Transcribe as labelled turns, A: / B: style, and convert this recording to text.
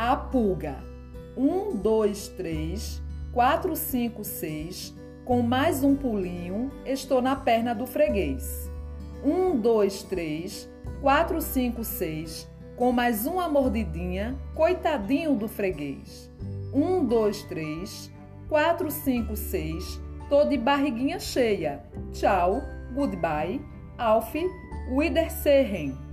A: a pulga. 1, 2, 3, 4, 5, 6. Com mais um pulinho, estou na perna do freguês. 1, 2, 3, 4, 5, 6. Com mais uma mordidinha, coitadinho do freguês. 1, 2, 3, 4, 5, 6. estou de barriguinha cheia. Tchau, goodbye, auf Wiedersehen.